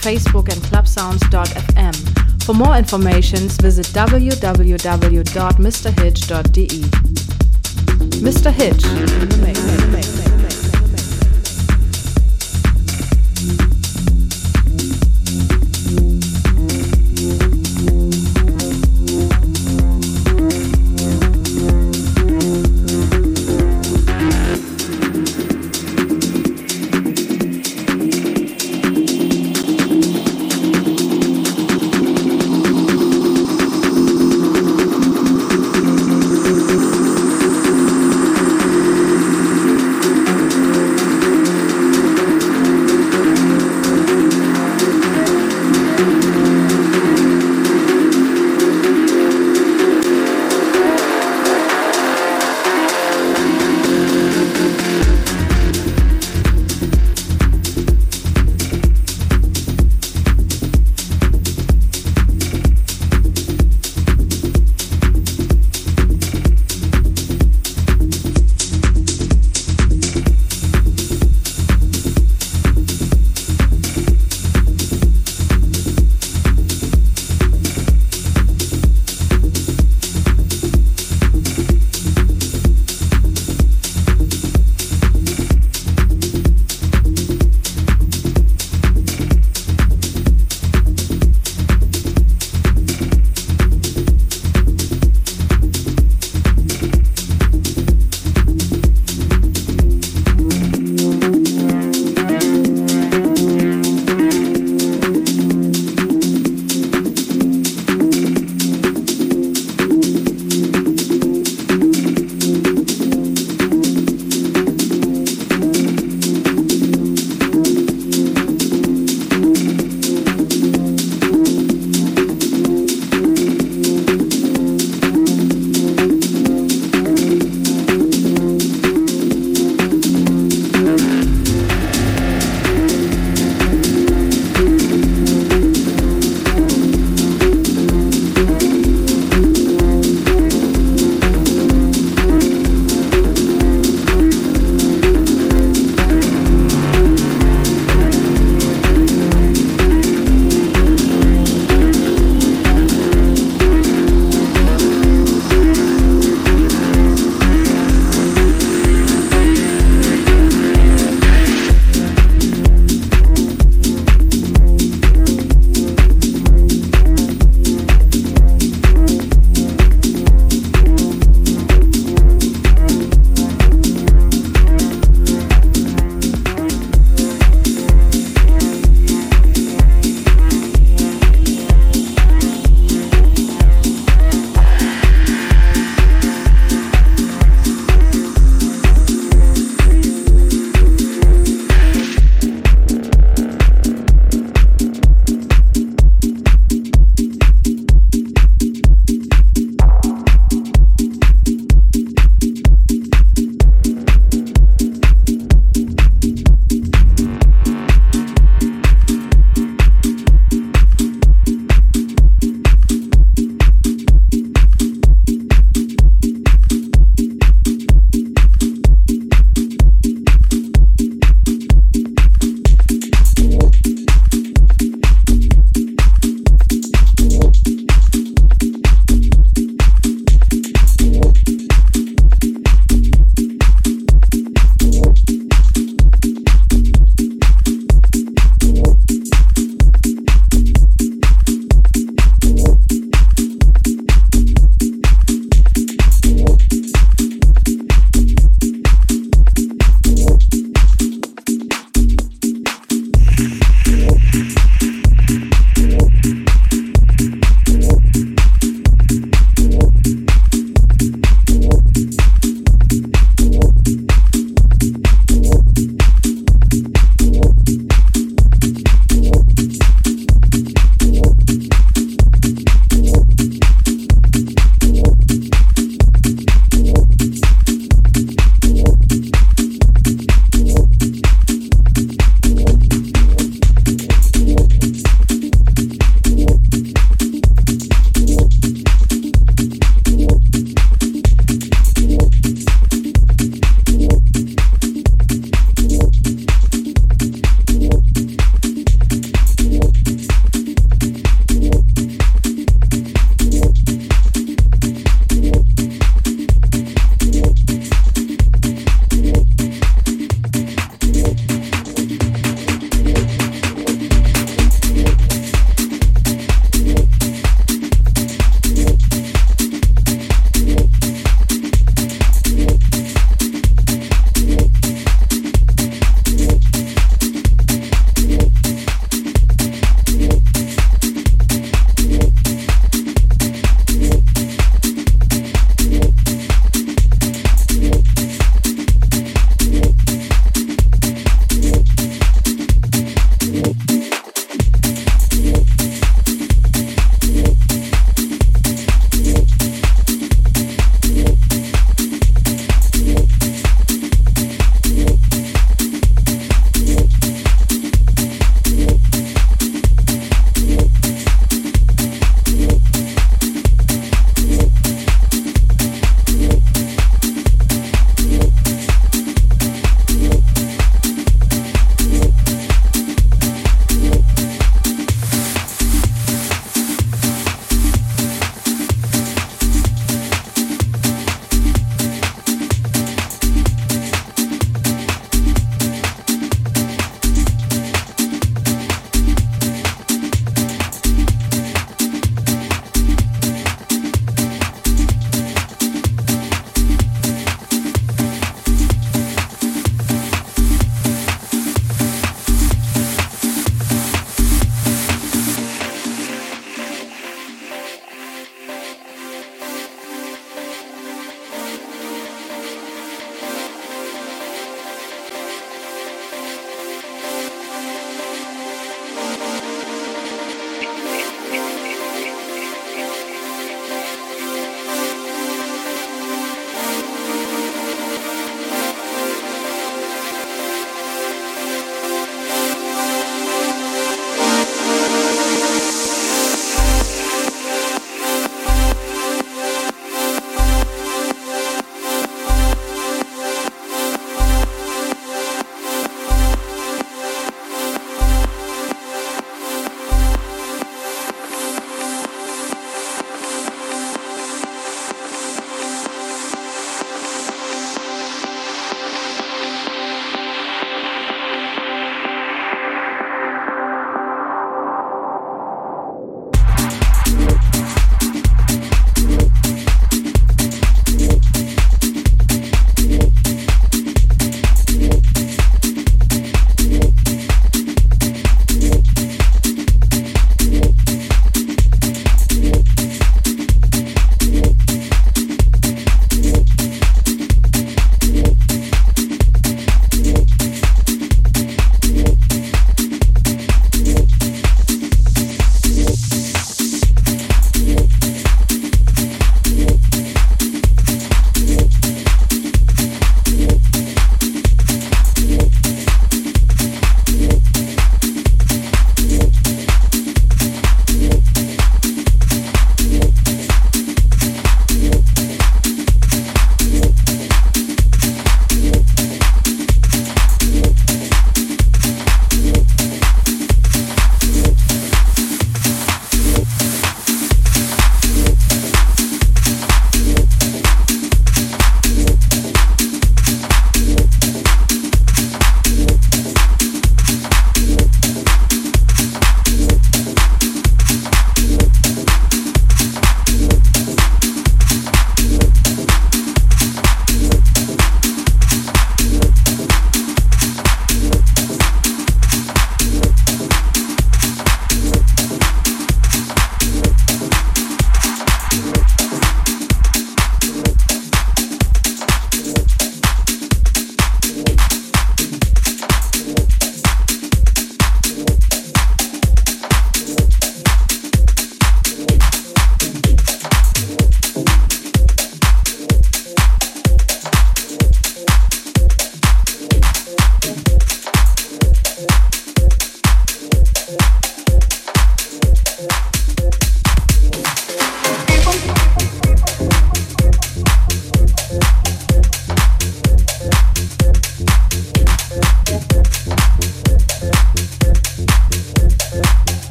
Facebook and clubsounds.fm. For more information, visit www.mrhitch.de. Mr. Hitch in the mix.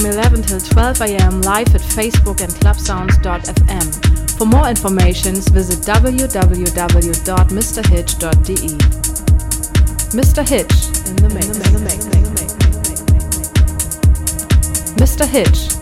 From 11 till 12 am live at Facebook and clubsounds.fm. For more information, visit www.mrhitch.de. Mr. Hitch in the mix. Mr. Hitch in the mix.